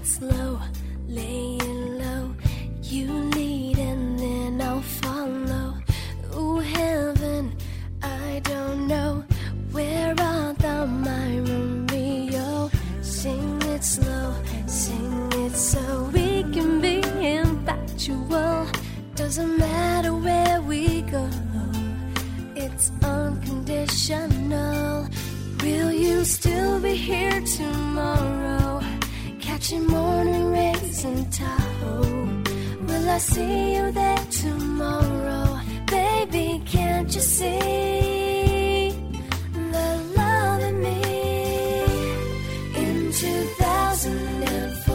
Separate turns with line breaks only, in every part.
it's low, laying low. You lead and then I'll follow. Ooh, heaven, I don't know. Where art thou, my Romeo? Sing it slow, sing it so we can be infatual. Doesn't matter where we go, it's unconditional. Will you still be here tomorrow? Catching morning rays in Tahoe. Will I see you there tomorrow? Baby, can't you see the love in me? In 2004,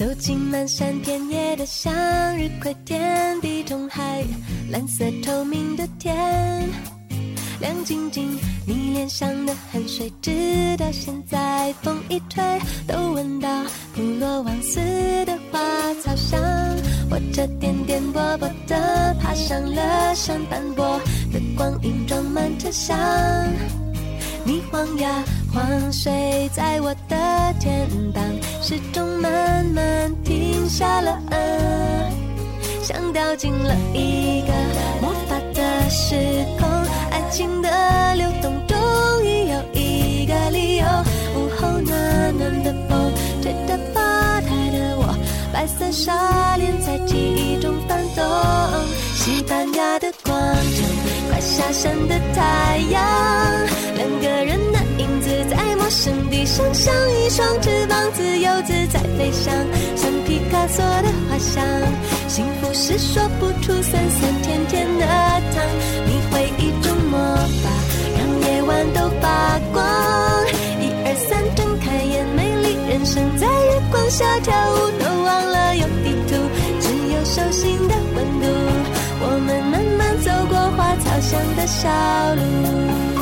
走进漫山遍野的向日葵田，地中海蓝色透明的天，亮晶晶，你脸上的汗水，直到现在风一吹都闻到普罗旺斯的花草香。我这颠颠簸簸的爬上了山斑驳的光影，装满车厢。你晃呀晃，睡在我的肩膀，时钟慢慢停下了，啊，像掉进了一个魔法的时空，爱情的流动终于有一个理由。午后暖暖的风，吹得吧台的我，白色纱帘在记忆中翻动。西班牙的广场，快下山的太阳，两个人地上，一双翅膀，自由自在飞翔，像皮卡索的画像。幸福是说不出酸酸甜甜的糖，你会一种魔法，让夜晚都发光。一二三，睁开眼，美丽人生在月光下跳舞，都忘了有地图，只有手心的温度。我们慢慢走过花草香的小路。